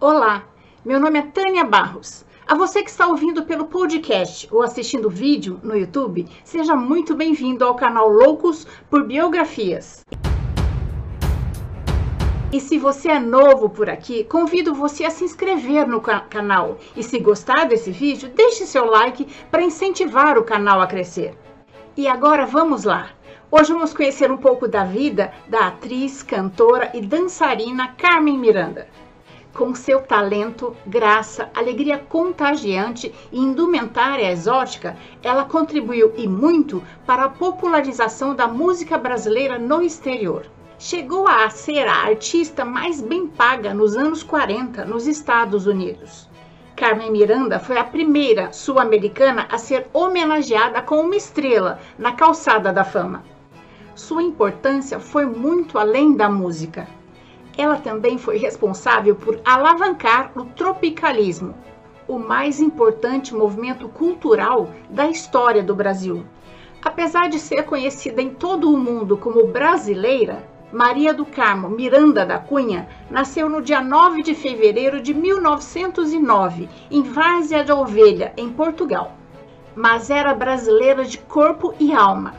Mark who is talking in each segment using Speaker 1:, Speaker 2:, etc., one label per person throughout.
Speaker 1: Olá, meu nome é Tânia Barros. A você que está ouvindo pelo podcast ou assistindo vídeo no YouTube, seja muito bem-vindo ao canal Loucos por Biografias. E se você é novo por aqui, convido você a se inscrever no canal. E se gostar desse vídeo, deixe seu like para incentivar o canal a crescer. E agora vamos lá! Hoje vamos conhecer um pouco da vida da atriz, cantora e dançarina Carmen Miranda. Com seu talento, graça, alegria contagiante e indumentária exótica, ela contribuiu e muito para a popularização da música brasileira no exterior. Chegou a ser a artista mais bem paga nos anos 40 nos Estados Unidos. Carmen Miranda foi a primeira sul-americana a ser homenageada com uma estrela na calçada da fama. Sua importância foi muito além da música ela também foi responsável por alavancar o tropicalismo, o mais importante movimento cultural da história do Brasil. Apesar de ser conhecida em todo o mundo como brasileira, Maria do Carmo Miranda da Cunha nasceu no dia 9 de fevereiro de 1909, em Várzea de Ovelha, em Portugal. Mas era brasileira de corpo e alma.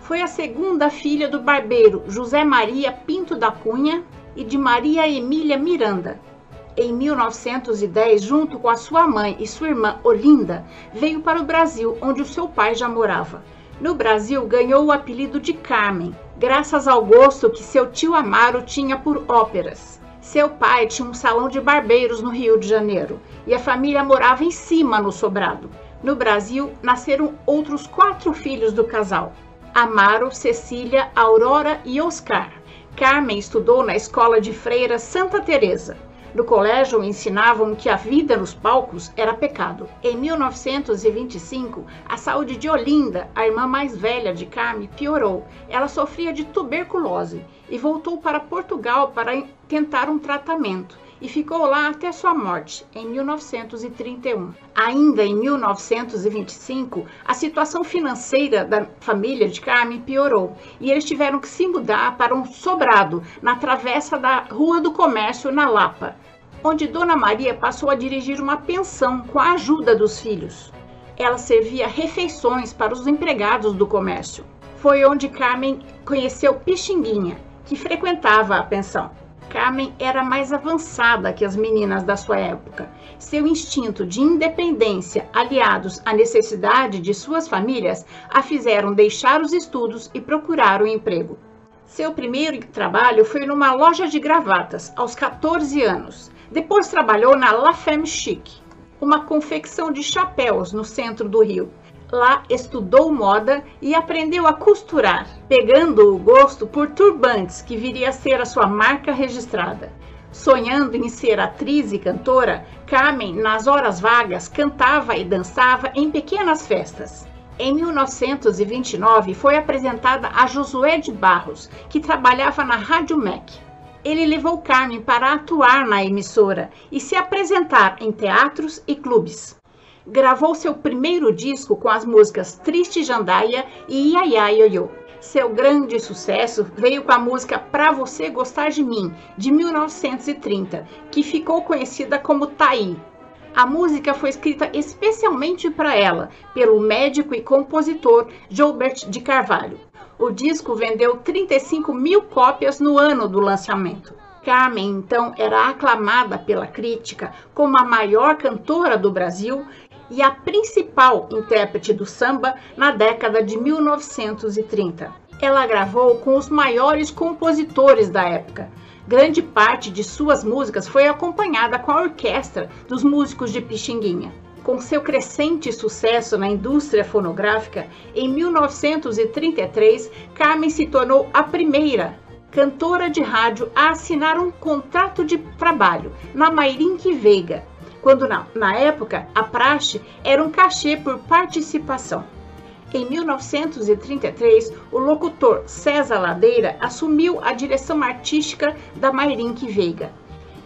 Speaker 1: Foi a segunda filha do barbeiro José Maria Pinto da Cunha e de Maria Emília Miranda. Em 1910, junto com a sua mãe e sua irmã Olinda, veio para o Brasil, onde o seu pai já morava. No Brasil, ganhou o apelido de Carmen, graças ao gosto que seu tio Amaro tinha por óperas. Seu pai tinha um salão de barbeiros no Rio de Janeiro e a família morava em cima no sobrado. No Brasil, nasceram outros quatro filhos do casal: Amaro, Cecília, Aurora e Oscar. Carmen estudou na escola de freira Santa Teresa. No colégio ensinavam que a vida nos palcos era pecado. Em 1925, a saúde de Olinda, a irmã mais velha de Carmen, piorou. Ela sofria de tuberculose e voltou para Portugal para tentar um tratamento e ficou lá até sua morte, em 1931. Ainda em 1925, a situação financeira da família de Carmen piorou e eles tiveram que se mudar para um sobrado na travessa da Rua do Comércio, na Lapa, onde Dona Maria passou a dirigir uma pensão com a ajuda dos filhos. Ela servia refeições para os empregados do comércio. Foi onde Carmen conheceu Pixinguinha, que frequentava a pensão. Carmen era mais avançada que as meninas da sua época. Seu instinto de independência, aliados à necessidade de suas famílias, a fizeram deixar os estudos e procurar um emprego. Seu primeiro trabalho foi numa loja de gravatas, aos 14 anos. Depois trabalhou na La Femme Chic, uma confecção de chapéus no centro do Rio. Lá estudou moda e aprendeu a costurar, pegando o gosto por turbantes, que viria a ser a sua marca registrada. Sonhando em ser atriz e cantora, Carmen, nas horas vagas, cantava e dançava em pequenas festas. Em 1929, foi apresentada a Josué de Barros, que trabalhava na Rádio MEC. Ele levou Carmen para atuar na emissora e se apresentar em teatros e clubes gravou seu primeiro disco com as músicas Triste Jandaia e Ia Ia Ioiô. Seu grande sucesso veio com a música Pra Você Gostar de Mim, de 1930, que ficou conhecida como Taí. A música foi escrita especialmente para ela, pelo médico e compositor Gilbert de Carvalho. O disco vendeu 35 mil cópias no ano do lançamento. Carmen, então, era aclamada pela crítica como a maior cantora do Brasil e a principal intérprete do samba na década de 1930. Ela gravou com os maiores compositores da época. Grande parte de suas músicas foi acompanhada com a orquestra dos músicos de Pixinguinha. Com seu crescente sucesso na indústria fonográfica, em 1933, Carmen se tornou a primeira cantora de rádio a assinar um contrato de trabalho na Mairink Veiga, quando na, época a praxe era um cachê por participação. Em 1933, o locutor César Ladeira assumiu a direção artística da Mairink Veiga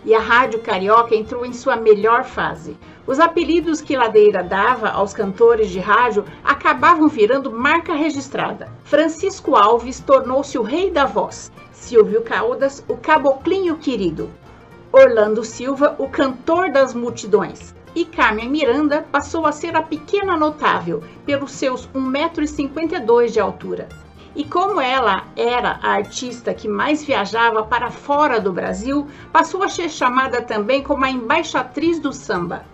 Speaker 1: e a Rádio Carioca entrou em sua melhor fase. Os apelidos que Ladeira dava aos cantores de rádio acabavam virando marca registrada. Francisco Alves tornou-se o rei da voz, Silvio Caldas, o caboclinho querido. Orlando Silva, o cantor das multidões. E Carmen Miranda passou a ser a pequena notável, pelos seus 1,52m de altura. E como ela era a artista que mais viajava para fora do Brasil, passou a ser chamada também como a embaixatriz do samba.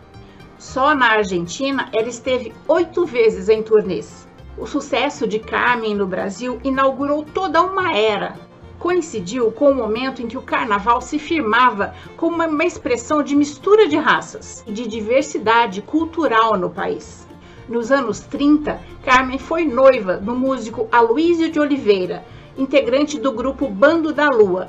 Speaker 1: Só na Argentina ela esteve oito vezes em turnês. O sucesso de Carmen no Brasil inaugurou toda uma era. Coincidiu com o momento em que o carnaval se firmava como uma expressão de mistura de raças e de diversidade cultural no país. Nos anos 30, Carmen foi noiva do músico Aloísio de Oliveira, integrante do grupo Bando da Lua.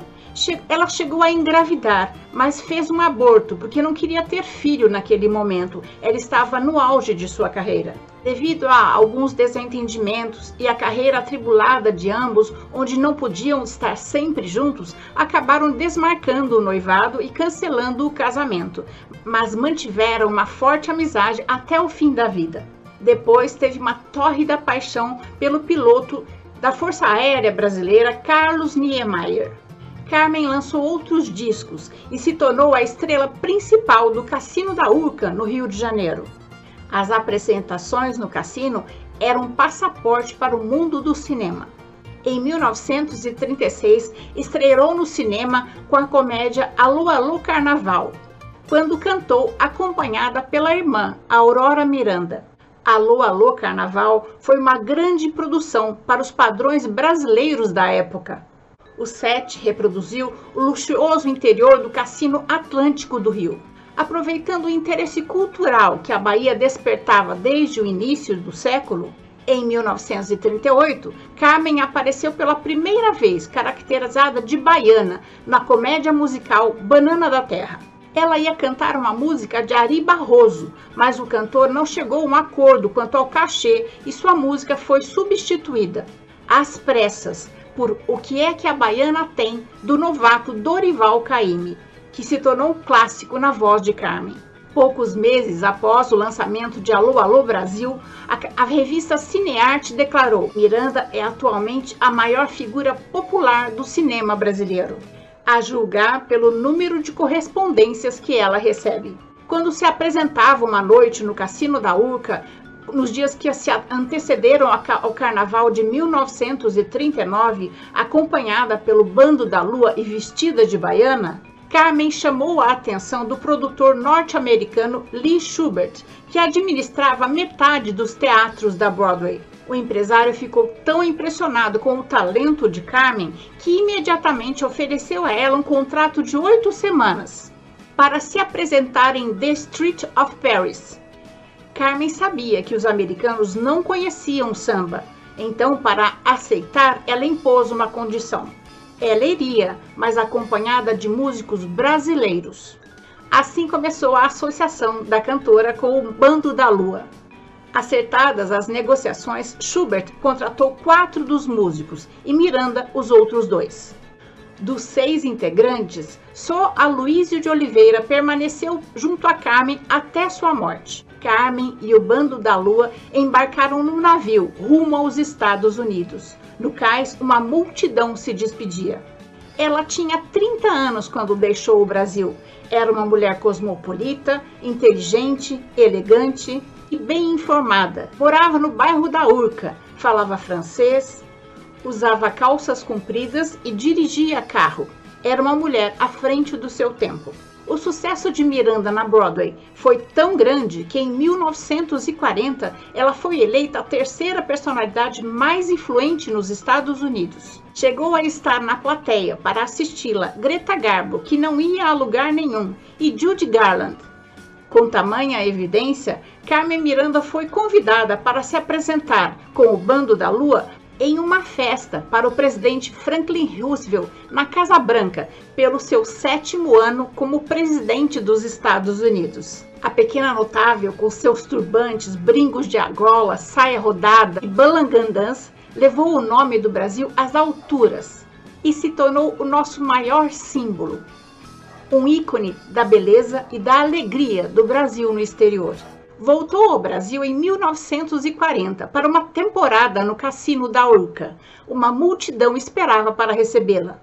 Speaker 1: Ela chegou a engravidar, mas fez um aborto porque não queria ter filho naquele momento. Ela estava no auge de sua carreira. Devido a alguns desentendimentos e a carreira atribulada de ambos, onde não podiam estar sempre juntos, acabaram desmarcando o noivado e cancelando o casamento, mas mantiveram uma forte amizade até o fim da vida. Depois teve uma tórrida paixão pelo piloto da Força Aérea Brasileira Carlos Niemeyer. Carmen lançou outros discos e se tornou a estrela principal do Cassino da Urca, no Rio de Janeiro. As apresentações no cassino eram um passaporte para o mundo do cinema. Em 1936, estreou no cinema com a comédia Alô Alô Carnaval, quando cantou acompanhada pela irmã Aurora Miranda. Alô Alô Carnaval foi uma grande produção para os padrões brasileiros da época. O set reproduziu o luxuoso interior do Cassino Atlântico do Rio. Aproveitando o interesse cultural que a Bahia despertava desde o início do século, em 1938, Carmen apareceu pela primeira vez caracterizada de baiana na comédia musical Banana da Terra. Ela ia cantar uma música de Ari Barroso, mas o cantor não chegou a um acordo quanto ao cachê e sua música foi substituída, às pressas, por O que é que a Baiana tem, do novato Dorival Caymmi, que se tornou um clássico na voz de Carmen. Poucos meses após o lançamento de Alô Alô Brasil, a, a revista Cinearte declarou: Miranda é atualmente a maior figura popular do cinema brasileiro a julgar pelo número de correspondências que ela recebe. Quando se apresentava uma noite no Cassino da Urca, nos dias que se antecederam ao Carnaval de 1939, acompanhada pelo Bando da Lua e vestida de baiana, Carmen chamou a atenção do produtor norte-americano Lee Schubert, que administrava metade dos teatros da Broadway. O empresário ficou tão impressionado com o talento de Carmen que imediatamente ofereceu a ela um contrato de oito semanas para se apresentar em The Street of Paris. Carmen sabia que os americanos não conheciam samba, então, para aceitar, ela impôs uma condição. Ela iria, mas acompanhada de músicos brasileiros. Assim começou a associação da cantora com o Bando da Lua. Acertadas as negociações, Schubert contratou quatro dos músicos e Miranda os outros dois. Dos seis integrantes, só Aloísio de Oliveira permaneceu junto a Carmen até sua morte. Carmen e o Bando da Lua embarcaram no navio rumo aos Estados Unidos. No cais, uma multidão se despedia. Ela tinha 30 anos quando deixou o Brasil. Era uma mulher cosmopolita, inteligente, elegante, e bem informada. Morava no bairro da Urca, falava francês, usava calças compridas e dirigia carro. Era uma mulher à frente do seu tempo. O sucesso de Miranda na Broadway foi tão grande que em 1940 ela foi eleita a terceira personalidade mais influente nos Estados Unidos. Chegou a estar na plateia para assisti-la Greta Garbo, que não ia a lugar nenhum, e Judy Garland, com tamanha evidência, Carmen Miranda foi convidada para se apresentar com o Bando da Lua em uma festa para o presidente Franklin Roosevelt na Casa Branca, pelo seu sétimo ano como presidente dos Estados Unidos. A pequena notável, com seus turbantes, brincos de argola, saia rodada e balangandãs, levou o nome do Brasil às alturas e se tornou o nosso maior símbolo, um ícone da beleza e da alegria do Brasil no exterior. Voltou ao Brasil em 1940 para uma temporada no Cassino da Urca. Uma multidão esperava para recebê-la.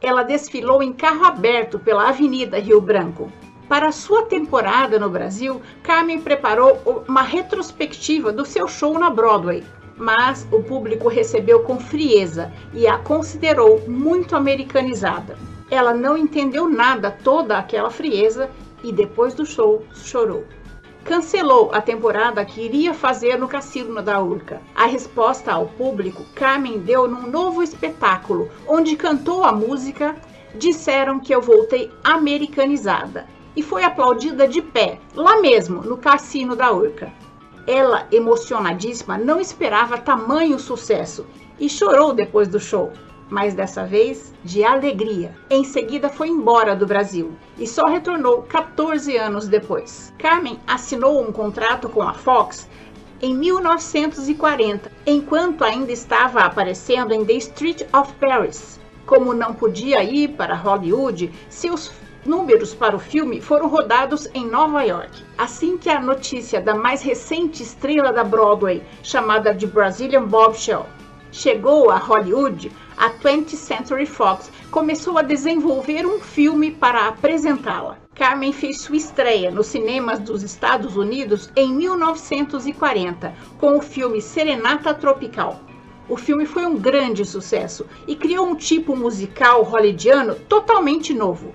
Speaker 1: ela desfilou em carro aberto pela Avenida Rio Branco. Para sua temporada no Brasil, Carmen preparou uma retrospectiva do seu show na Broadway, mas o público recebeu com frieza e a considerou muito americanizada. Ela não entendeu nada toda aquela frieza e depois do show chorou. Cancelou a temporada que iria fazer no Cassino da Urca. A resposta ao público, Carmen deu num novo espetáculo, onde cantou a música Disseram que eu voltei americanizada e foi aplaudida de pé, lá mesmo, no Cassino da Urca. Ela, emocionadíssima, não esperava tamanho sucesso e chorou depois do show, mas dessa vez de alegria. Em seguida foi embora do Brasil e só retornou 14 anos depois. Carmen assinou um contrato com a Fox em 1940, enquanto ainda estava aparecendo em The Street of Paris. Como não podia ir para Hollywood, seus números para o filme foram rodados em Nova York. Assim que a notícia da mais recente estrela da Broadway, chamada de Brazilian Bombshell, chegou a Hollywood, a 20th Century Fox começou a desenvolver um filme para apresentá-la. Carmen fez sua estreia nos cinemas dos Estados Unidos em 1940 com o filme Serenata Tropical. O filme foi um grande sucesso e criou um tipo musical hollywoodiano totalmente novo.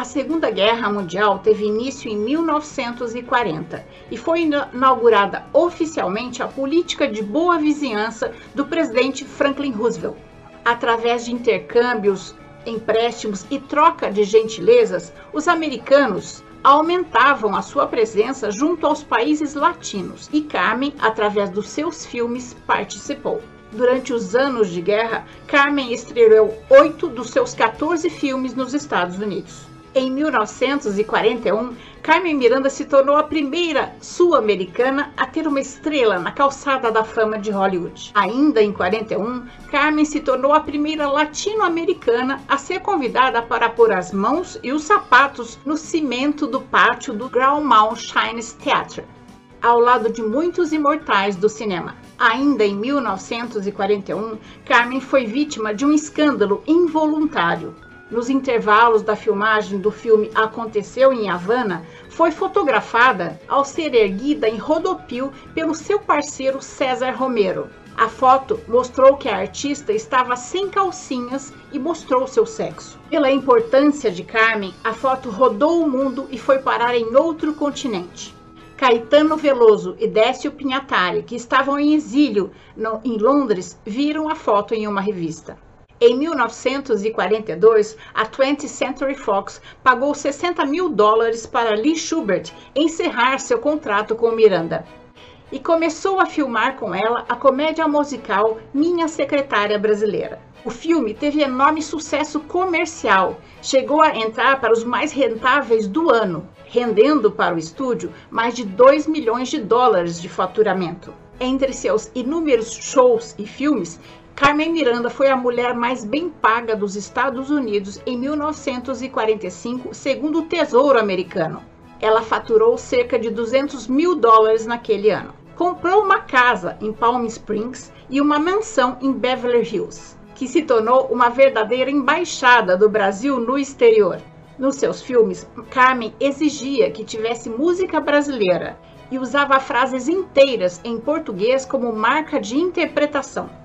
Speaker 1: A Segunda Guerra Mundial teve início em 1940 e foi inaugurada oficialmente a política de boa vizinhança do presidente Franklin Roosevelt. Através de intercâmbios, empréstimos e troca de gentilezas, os americanos aumentavam a sua presença junto aos países latinos e Carmen, através dos seus filmes, participou. Durante os anos de guerra, Carmen estreou oito dos seus 14 filmes nos Estados Unidos. Em 1941, Carmen Miranda se tornou a primeira sul-americana a ter uma estrela na calçada da fama de Hollywood. Ainda em 41, Carmen se tornou a primeira latino-americana a ser convidada para pôr as mãos e os sapatos no cimento do pátio do Mount Shines Theatre, ao lado de muitos imortais do cinema. Ainda em 1941, Carmen foi vítima de um escândalo involuntário nos intervalos da filmagem do filme Aconteceu em Havana, foi fotografada ao ser erguida em rodopio pelo seu parceiro César Romero. A foto mostrou que a artista estava sem calcinhas e mostrou seu sexo. Pela importância de Carmen, a foto rodou o mundo e foi parar em outro continente. Caetano Veloso e Décio Pinhatari, que estavam em exílio no, em Londres, viram a foto em uma revista. Em 1942, a 20th Century Fox pagou 60 mil dólares para Lee Schubert encerrar seu contrato com Miranda e começou a filmar com ela a comédia musical Minha Secretária Brasileira. O filme teve enorme sucesso comercial, chegou a entrar para os mais rentáveis do ano, rendendo para o estúdio mais de 2 milhões de dólares de faturamento. Entre seus inúmeros shows e filmes, Carmen Miranda foi a mulher mais bem paga dos Estados Unidos em 1945, segundo o Tesouro Americano. Ela faturou cerca de 200 mil dólares naquele ano. Comprou uma casa em Palm Springs e uma mansão em Beverly Hills, que se tornou uma verdadeira embaixada do Brasil no exterior. Nos seus filmes, Carmen exigia que tivesse música brasileira e usava frases inteiras em português como marca de interpretação.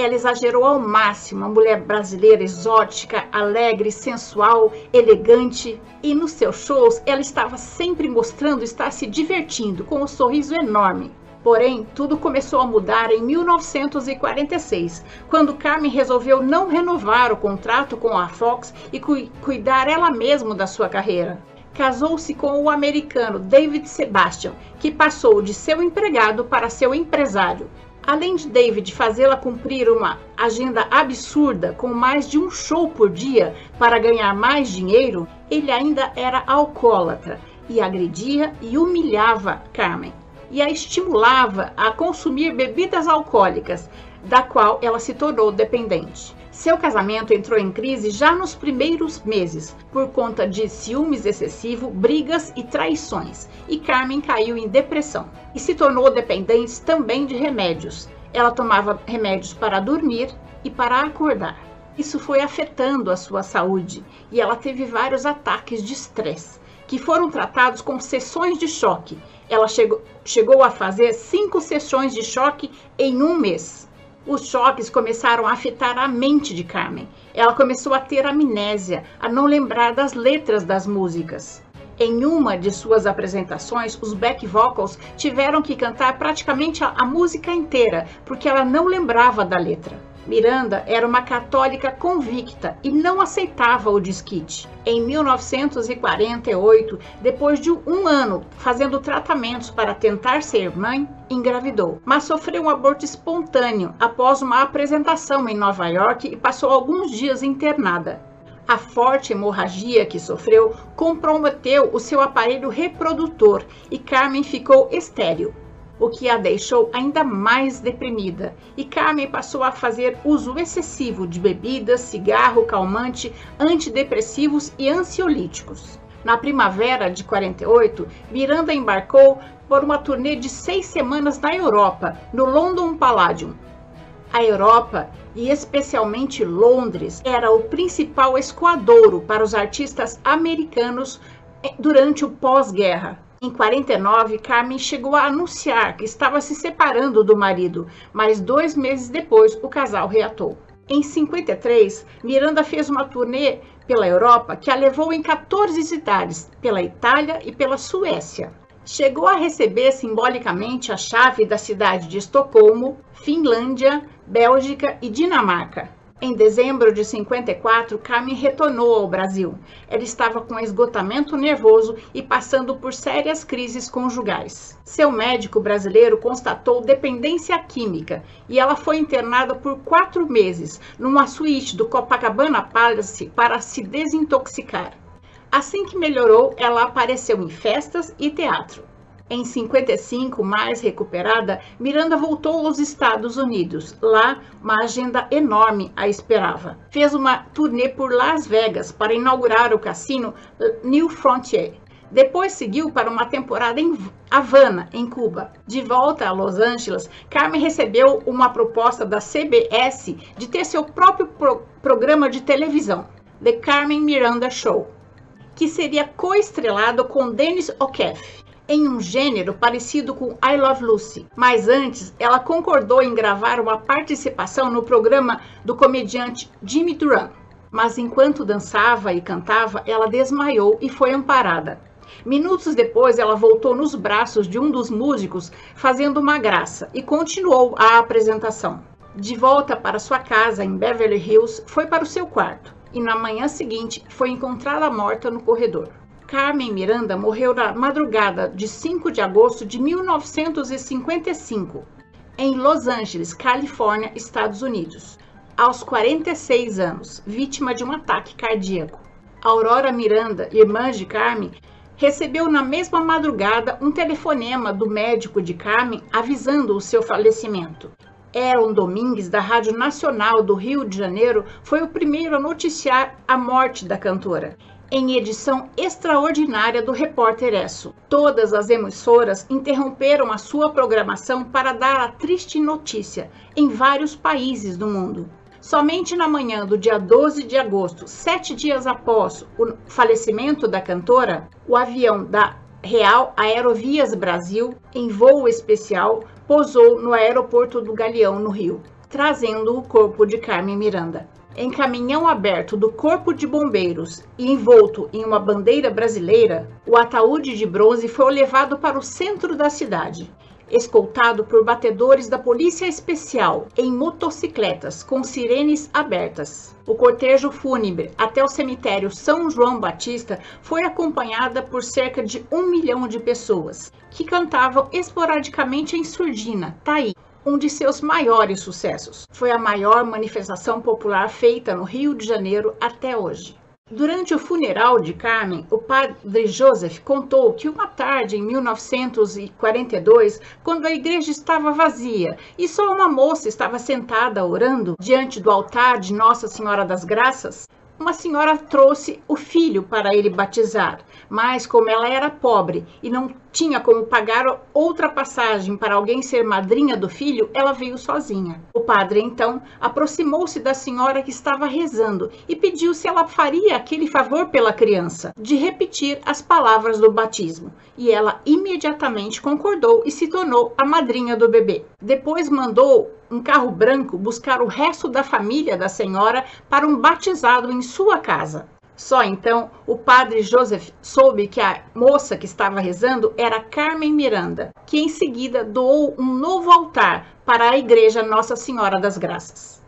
Speaker 1: Ela exagerou ao máximo a mulher brasileira exótica, alegre, sensual, elegante. E nos seus shows ela estava sempre mostrando estar se divertindo, com um sorriso enorme. Porém, tudo começou a mudar em 1946, quando Carmen resolveu não renovar o contrato com a Fox e cu cuidar ela mesma da sua carreira. Casou-se com o americano David Sebastian, que passou de seu empregado para seu empresário. Além de David fazê-la cumprir uma agenda absurda com mais de um show por dia para ganhar mais dinheiro, ele ainda era alcoólatra e agredia e humilhava Carmen e a estimulava a consumir bebidas alcoólicas, da qual ela se tornou dependente. Seu casamento entrou em crise já nos primeiros meses, por conta de ciúmes excessivo, brigas e traições, e Carmen caiu em depressão e se tornou dependente também de remédios. Ela tomava remédios para dormir e para acordar. Isso foi afetando a sua saúde e ela teve vários ataques de estresse, que foram tratados com sessões de choque. Ela chegou, chegou a fazer cinco sessões de choque em um mês. Os choques começaram a afetar a mente de Carmen. Ela começou a ter amnésia, a não lembrar das letras das músicas. Em uma de suas apresentações, os back vocals tiveram que cantar praticamente a, a música inteira, porque ela não lembrava da letra. Miranda era uma católica convicta e não aceitava o desquite. Em 1948, depois de um ano fazendo tratamentos para tentar ser mãe, engravidou, mas sofreu um aborto espontâneo após uma apresentação em Nova York e passou alguns dias internada. A forte hemorragia que sofreu comprometeu o seu aparelho reprodutor e Carmen ficou estéril, o que a deixou ainda mais deprimida. E Carmen passou a fazer uso excessivo de bebidas, cigarro, calmante, antidepressivos e ansiolíticos. Na primavera de 48, Miranda embarcou por uma turnê de seis semanas na Europa, no London Palladium, a Europa, e especialmente Londres, era o principal escoadouro para os artistas americanos eh, durante o pós-guerra. Em 49, Carmen chegou a anunciar que estava se separando do marido, mas dois meses depois o casal reatou. Em 53, Miranda fez uma turnê pela Europa que a levou em 14 cidades, pela Itália e pela Suécia chegou a receber simbolicamente a chave da cidade de Estocolmo, Finlândia, Bélgica e Dinamarca. Em dezembro de 54, Carmen retornou ao Brasil. Ela estava com esgotamento nervoso e passando por sérias crises conjugais. Seu médico brasileiro constatou dependência química e ela foi internada por quatro meses numa suíte do Copacabana Palace para se desintoxicar. Assim que melhorou, ela apareceu em festas e teatro. Em 55, mais recuperada, Miranda voltou aos Estados Unidos. Lá, uma agenda enorme a esperava. Fez uma turnê por Las Vegas para inaugurar o cassino New Frontier. Depois seguiu para uma temporada em Havana, em Cuba. De volta a Los Angeles, Carmen recebeu uma proposta da CBS de ter seu próprio pro programa de televisão, The Carmen Miranda Show que seria coestrelado com Dennis O'Keefe em um gênero parecido com I Love Lucy. Mas antes, ela concordou em gravar uma participação no programa do comediante Jimmy Duran. Mas enquanto dançava e cantava, ela desmaiou e foi amparada. Minutos depois, ela voltou nos braços de um dos músicos, fazendo uma graça, e continuou a apresentação. De volta para sua casa em Beverly Hills, foi para o seu quarto e na manhã seguinte foi encontrada morta no corredor. Carmen Miranda morreu na madrugada de 5 de agosto de 1955, em Los Angeles, Califórnia, Estados Unidos, aos 46 anos, vítima de um ataque cardíaco. Aurora Miranda, irmã de Carmen, recebeu na mesma madrugada um telefonema do médico de Carmen avisando o seu falecimento. Aaron Domingues, da Rádio Nacional do Rio de Janeiro, foi o primeiro a noticiar a morte da cantora. Em edição extraordinária do Repórter Esso, todas as emissoras interromperam a sua programação para dar a triste notícia em vários países do mundo. Somente na manhã do dia 12 de agosto, sete dias após o falecimento da cantora, o avião da Real Aerovias Brasil, em voo especial, pousou no aeroporto do Galeão, no Rio, trazendo o corpo de Carmen Miranda. Em caminhão aberto do Corpo de Bombeiros e envolto em uma bandeira brasileira, o ataúde de bronze foi levado para o centro da cidade escoltado por batedores da Polícia Especial em motocicletas com sirenes abertas. O cortejo fúnebre até o cemitério São João Batista foi acompanhada por cerca de um milhão de pessoas, que cantavam esporadicamente em surdina, Taí, um de seus maiores sucessos. Foi a maior manifestação popular feita no Rio de Janeiro até hoje. Durante o funeral de Carmen, o padre Joseph contou que uma tarde em 1942, quando a igreja estava vazia e só uma moça estava sentada orando diante do altar de Nossa Senhora das Graças, uma senhora trouxe o filho para ele batizar, mas como ela era pobre e não tinha como pagar outra passagem para alguém ser madrinha do filho, ela veio sozinha. O padre então aproximou-se da senhora que estava rezando e pediu se ela faria aquele favor pela criança, de repetir as palavras do batismo. E ela imediatamente concordou e se tornou a madrinha do bebê. Depois mandou um carro branco buscar o resto da família da senhora para um batizado em sua casa. Só então o padre Joseph soube que a moça que estava rezando era Carmen Miranda, que em seguida doou um novo altar para a igreja Nossa Senhora das Graças.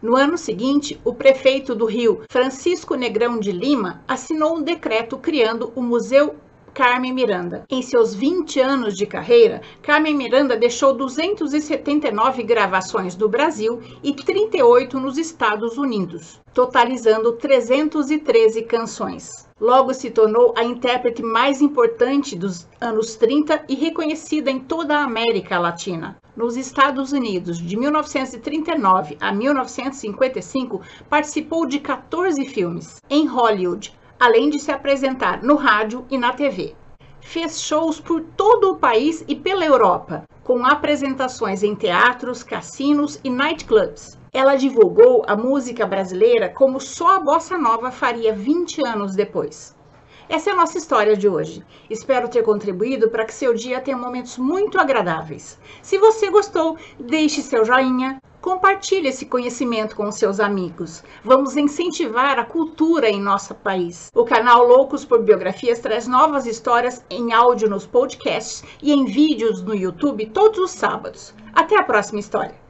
Speaker 1: No ano seguinte, o prefeito do Rio, Francisco Negrão de Lima, assinou um decreto criando o Museu Carmen Miranda. Em seus 20 anos de carreira, Carmen Miranda deixou 279 gravações no Brasil e 38 nos Estados Unidos, totalizando 313 canções. Logo se tornou a intérprete mais importante dos anos 30 e reconhecida em toda a América Latina. Nos Estados Unidos, de 1939 a 1955, participou de 14 filmes. Em Hollywood, além de se apresentar no rádio e na TV. Fez shows por todo o país e pela Europa, com apresentações em teatros, cassinos e nightclubs. Ela divulgou a música brasileira como só a bossa nova faria 20 anos depois. Essa é a nossa história de hoje. Espero ter contribuído para que seu dia tenha momentos muito agradáveis. Se você gostou, deixe seu joinha, Compartilhe esse conhecimento com seus amigos. Vamos incentivar a cultura em nosso país. O canal Loucos por Biografias traz novas histórias em áudio nos podcasts e em vídeos no YouTube todos os sábados. Até a próxima história.